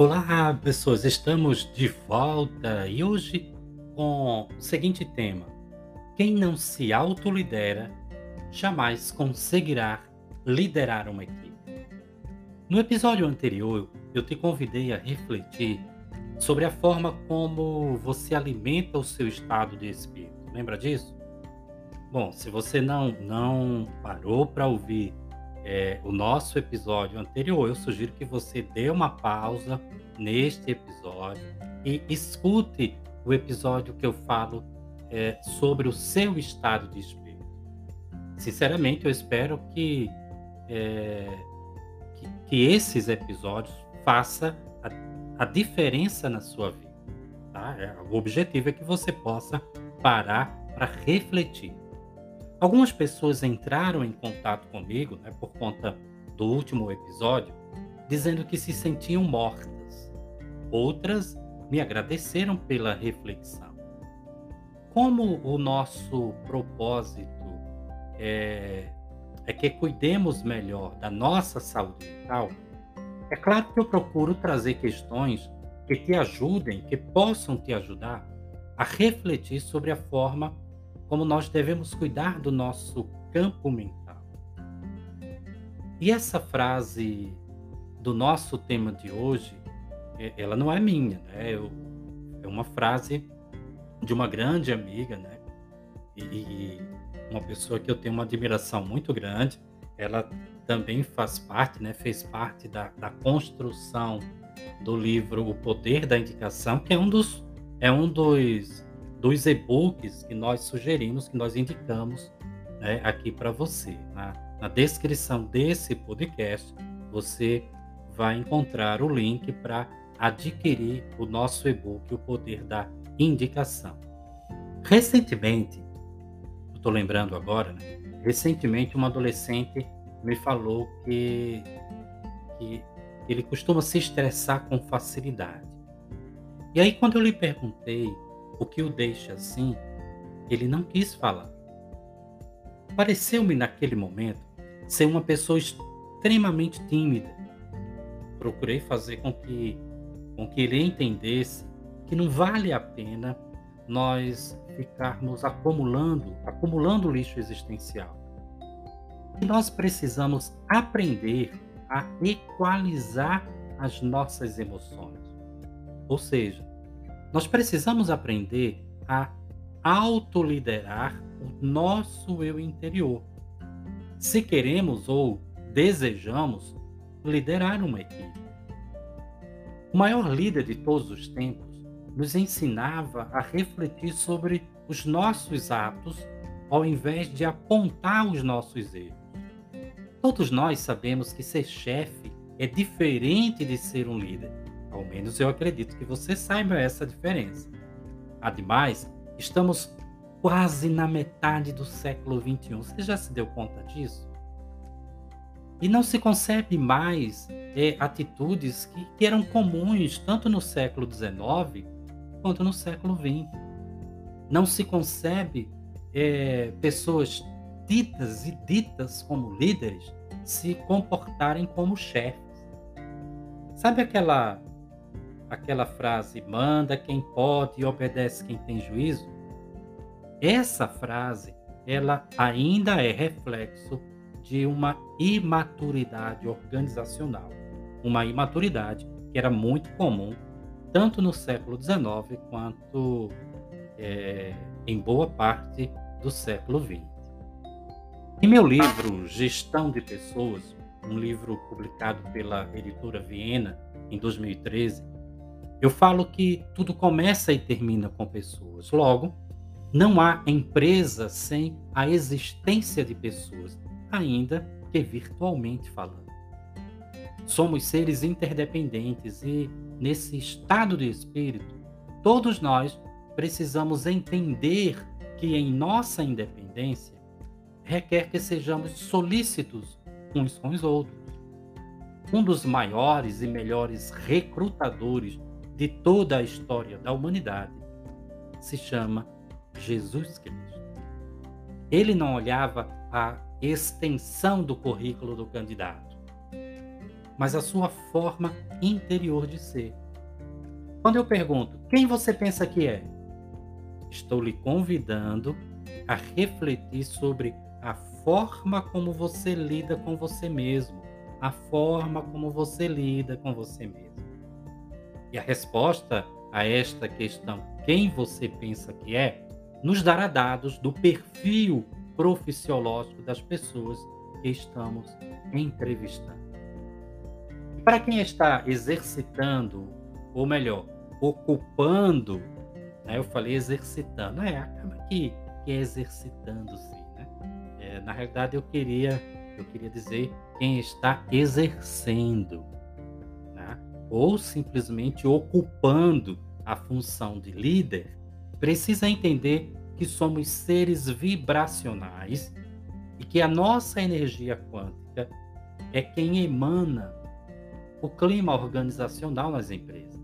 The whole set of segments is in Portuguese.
Olá, pessoas, estamos de volta e hoje com o seguinte tema: Quem não se autolidera jamais conseguirá liderar uma equipe. No episódio anterior, eu te convidei a refletir sobre a forma como você alimenta o seu estado de espírito. Lembra disso? Bom, se você não não parou para ouvir é, o nosso episódio anterior, eu sugiro que você dê uma pausa neste episódio e escute o episódio que eu falo é, sobre o seu estado de espírito. Sinceramente, eu espero que, é, que, que, esses episódios façam a, a, diferença na sua vida. Tá? É, o objetivo é que você possa parar para refletir. Algumas pessoas entraram em contato comigo né, por conta do último episódio, dizendo que se sentiam mortas. Outras me agradeceram pela reflexão. Como o nosso propósito é, é que cuidemos melhor da nossa saúde mental, é claro que eu procuro trazer questões que te ajudem, que possam te ajudar a refletir sobre a forma como nós devemos cuidar do nosso campo mental. E essa frase do nosso tema de hoje, é, ela não é minha, né? Eu, é uma frase de uma grande amiga, né? E uma pessoa que eu tenho uma admiração muito grande. Ela também faz parte, né? Fez parte da, da construção do livro O Poder da Indicação, que é um dos é um dos dos e-books que nós sugerimos, que nós indicamos né, aqui para você. Na, na descrição desse podcast, você vai encontrar o link para adquirir o nosso e-book O Poder da Indicação. Recentemente, estou lembrando agora, né? recentemente um adolescente me falou que, que ele costuma se estressar com facilidade. E aí, quando eu lhe perguntei o que o deixa assim, ele não quis falar. Pareceu-me naquele momento ser uma pessoa extremamente tímida. Procurei fazer com que, com que ele entendesse que não vale a pena nós ficarmos acumulando, acumulando lixo existencial. E nós precisamos aprender a equalizar as nossas emoções. Ou seja, nós precisamos aprender a autoliderar o nosso eu interior. Se queremos ou desejamos liderar uma equipe. O maior líder de todos os tempos nos ensinava a refletir sobre os nossos atos ao invés de apontar os nossos erros. Todos nós sabemos que ser chefe é diferente de ser um líder. Ao menos eu acredito que você saiba essa diferença. Ademais, estamos quase na metade do século XXI. Você já se deu conta disso? E não se concebe mais é, atitudes que, que, eram comuns tanto no século XIX quanto no século XX. Não se concebe é, pessoas ditas e ditas como líderes se comportarem como chefes. Sabe aquela aquela frase manda quem pode e obedece quem tem juízo, essa frase ela ainda é reflexo de uma imaturidade organizacional, uma imaturidade que era muito comum tanto no século XIX quanto é, em boa parte do século XX. Em meu livro Gestão de Pessoas, um livro publicado pela editora Viena em 2013, eu falo que tudo começa e termina com pessoas. Logo, Não há empresa sem a existência de pessoas, ainda que virtualmente falando. Somos seres interdependentes e, nesse estado de espírito, todos nós precisamos entender que em nossa independência requer que sejamos solícitos uns com os outros. Um dos maiores e melhores recrutadores de toda a história da humanidade se chama Jesus Cristo. Ele não olhava a extensão do currículo do candidato, mas a sua forma interior de ser. Quando eu pergunto, quem você pensa que é? Estou lhe convidando a refletir sobre a forma como você lida com você mesmo, a forma como você lida com você mesmo. E a resposta a esta questão, quem você pensa que é, nos dará dados do perfil profissionológico das pessoas que estamos entrevistando. Para quem está exercitando, ou melhor, ocupando, né, eu falei exercitando, é, acaba que, que é exercitando-se. Né? É, na realidade, eu queria, eu queria dizer quem está exercendo? Ou simplesmente ocupando a função de líder, precisa entender que somos seres vibracionais e que a nossa energia quântica é quem emana o clima organizacional nas empresas.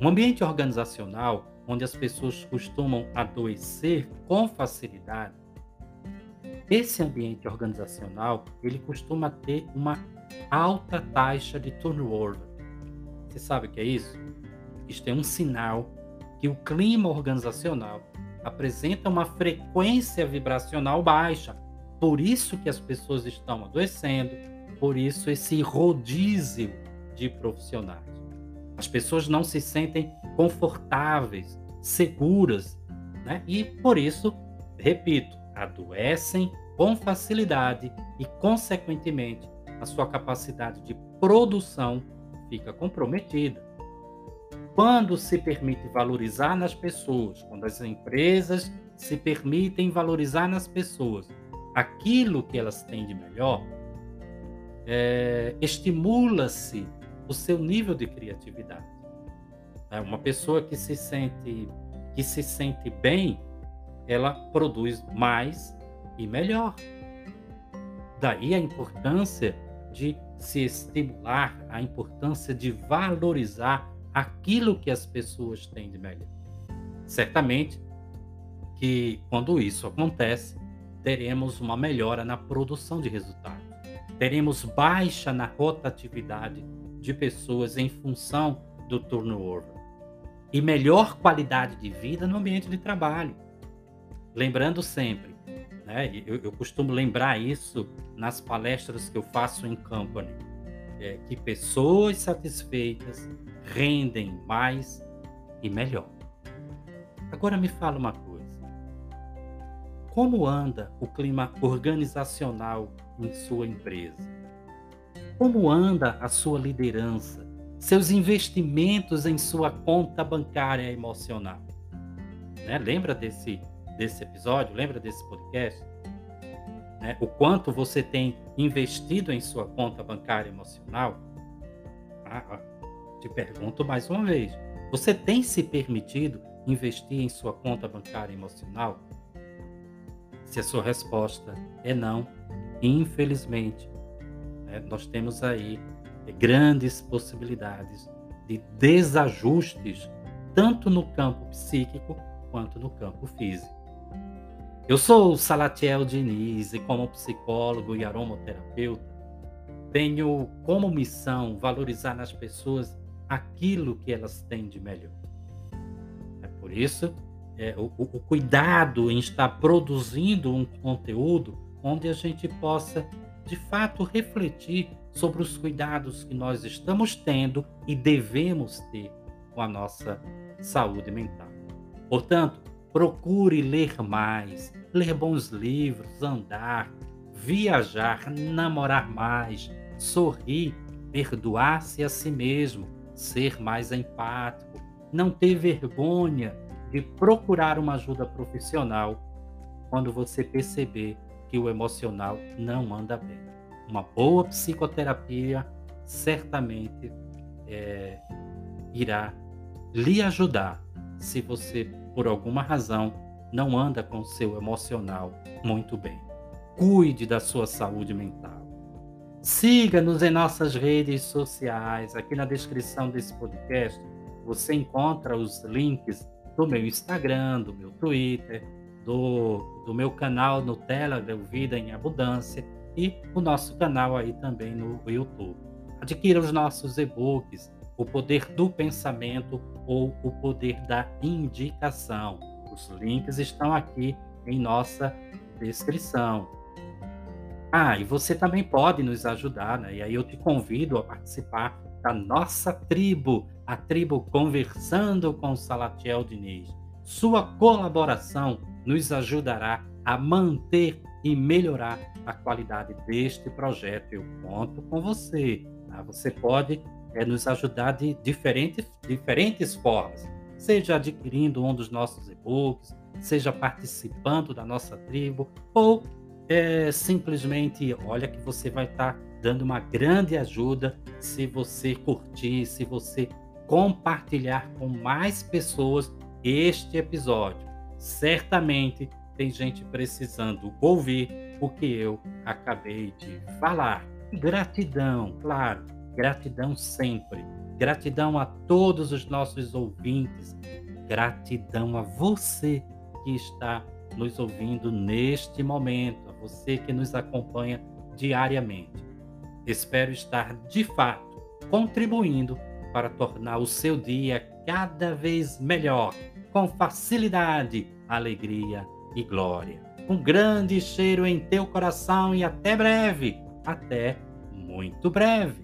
Um ambiente organizacional onde as pessoas costumam adoecer com facilidade, esse ambiente organizacional ele costuma ter uma alta taxa de turnover. Você sabe o que é isso? Isto é um sinal que o clima organizacional apresenta uma frequência vibracional baixa. Por isso que as pessoas estão adoecendo, por isso esse rodízio de profissionais. As pessoas não se sentem confortáveis, seguras, né? E por isso, repito, adoecem com facilidade e, consequentemente, a sua capacidade de produção fica comprometida. Quando se permite valorizar nas pessoas, quando as empresas se permitem valorizar nas pessoas aquilo que elas têm de melhor, é, estimula-se o seu nível de criatividade. É uma pessoa que se sente que se sente bem, ela produz mais e melhor. Daí a importância de se estimular, a importância de valorizar aquilo que as pessoas têm de melhor. Certamente que quando isso acontece, teremos uma melhora na produção de resultados. Teremos baixa na rotatividade de pessoas em função do turnover e melhor qualidade de vida no ambiente de trabalho. Lembrando sempre, né, eu, eu costumo lembrar isso nas palestras que eu faço em company, é, que pessoas satisfeitas rendem mais e melhor. Agora me fala uma coisa. Como anda o clima organizacional em sua empresa? Como anda a sua liderança, seus investimentos em sua conta bancária emocional? Né? Lembra desse, desse episódio? Lembra desse podcast? Né? O quanto você tem investido em sua conta bancária emocional? Ah, ah te pergunto mais uma vez: você tem se permitido investir em sua conta bancária emocional? Se a sua resposta é não, infelizmente, né, nós temos aí grandes possibilidades de desajustes, tanto no campo psíquico quanto no campo físico. Eu sou Salatiel Diniz e, como psicólogo e aromaterapeuta, tenho como missão valorizar nas pessoas aquilo que elas têm de melhor. É por isso é, o, o cuidado em estar produzindo um conteúdo onde a gente possa, de fato, refletir sobre os cuidados que nós estamos tendo e devemos ter com a nossa saúde mental. Portanto, procure ler mais, ler bons livros, andar, viajar, namorar mais, sorrir, perdoar-se a si mesmo, ser mais empático, não ter vergonha de procurar uma ajuda profissional quando você perceber que o emocional não anda bem. Uma boa psicoterapia certamente é, irá lhe ajudar se você, por alguma razão, não anda com o seu emocional muito bem. Cuide da sua saúde mental. Siga-nos em nossas redes sociais. Aqui na descrição desse podcast você encontra os links do meu Instagram, do meu Twitter, do, do meu canal no Telegram, Vida em Abundância, e o nosso canal aí também no YouTube. Adquira os nossos e-books, O Poder do Pensamento ou O Poder da Indicação. Os links estão aqui em nossa descrição. Ah, e você também pode nos ajudar, né? E aí eu te convido a participar da nossa tribo, a tribo Conversando com Salatiel Diniz. Sua colaboração nos ajudará a manter e melhorar a qualidade deste projeto. Eu conto com você. Tá? Você pode é, nos ajudar de diferentes, diferentes formas, seja adquirindo um dos nossos e-books, seja participando da nossa tribo, ou é, simplesmente, olha que você vai estar tá dando uma grande ajuda se você curtir, se você compartilhar com mais pessoas este episódio. Certamente tem gente precisando ouvir o que eu acabei de falar. Gratidão, claro, gratidão sempre. Gratidão a todos os nossos ouvintes. Gratidão a você que está nos ouvindo neste momento, a você que nos acompanha diariamente. Espero estar, de fato, contribuindo para tornar o seu dia cada vez melhor, com facilidade, alegria e glória. Um grande cheiro em teu coração e até breve. Até muito breve.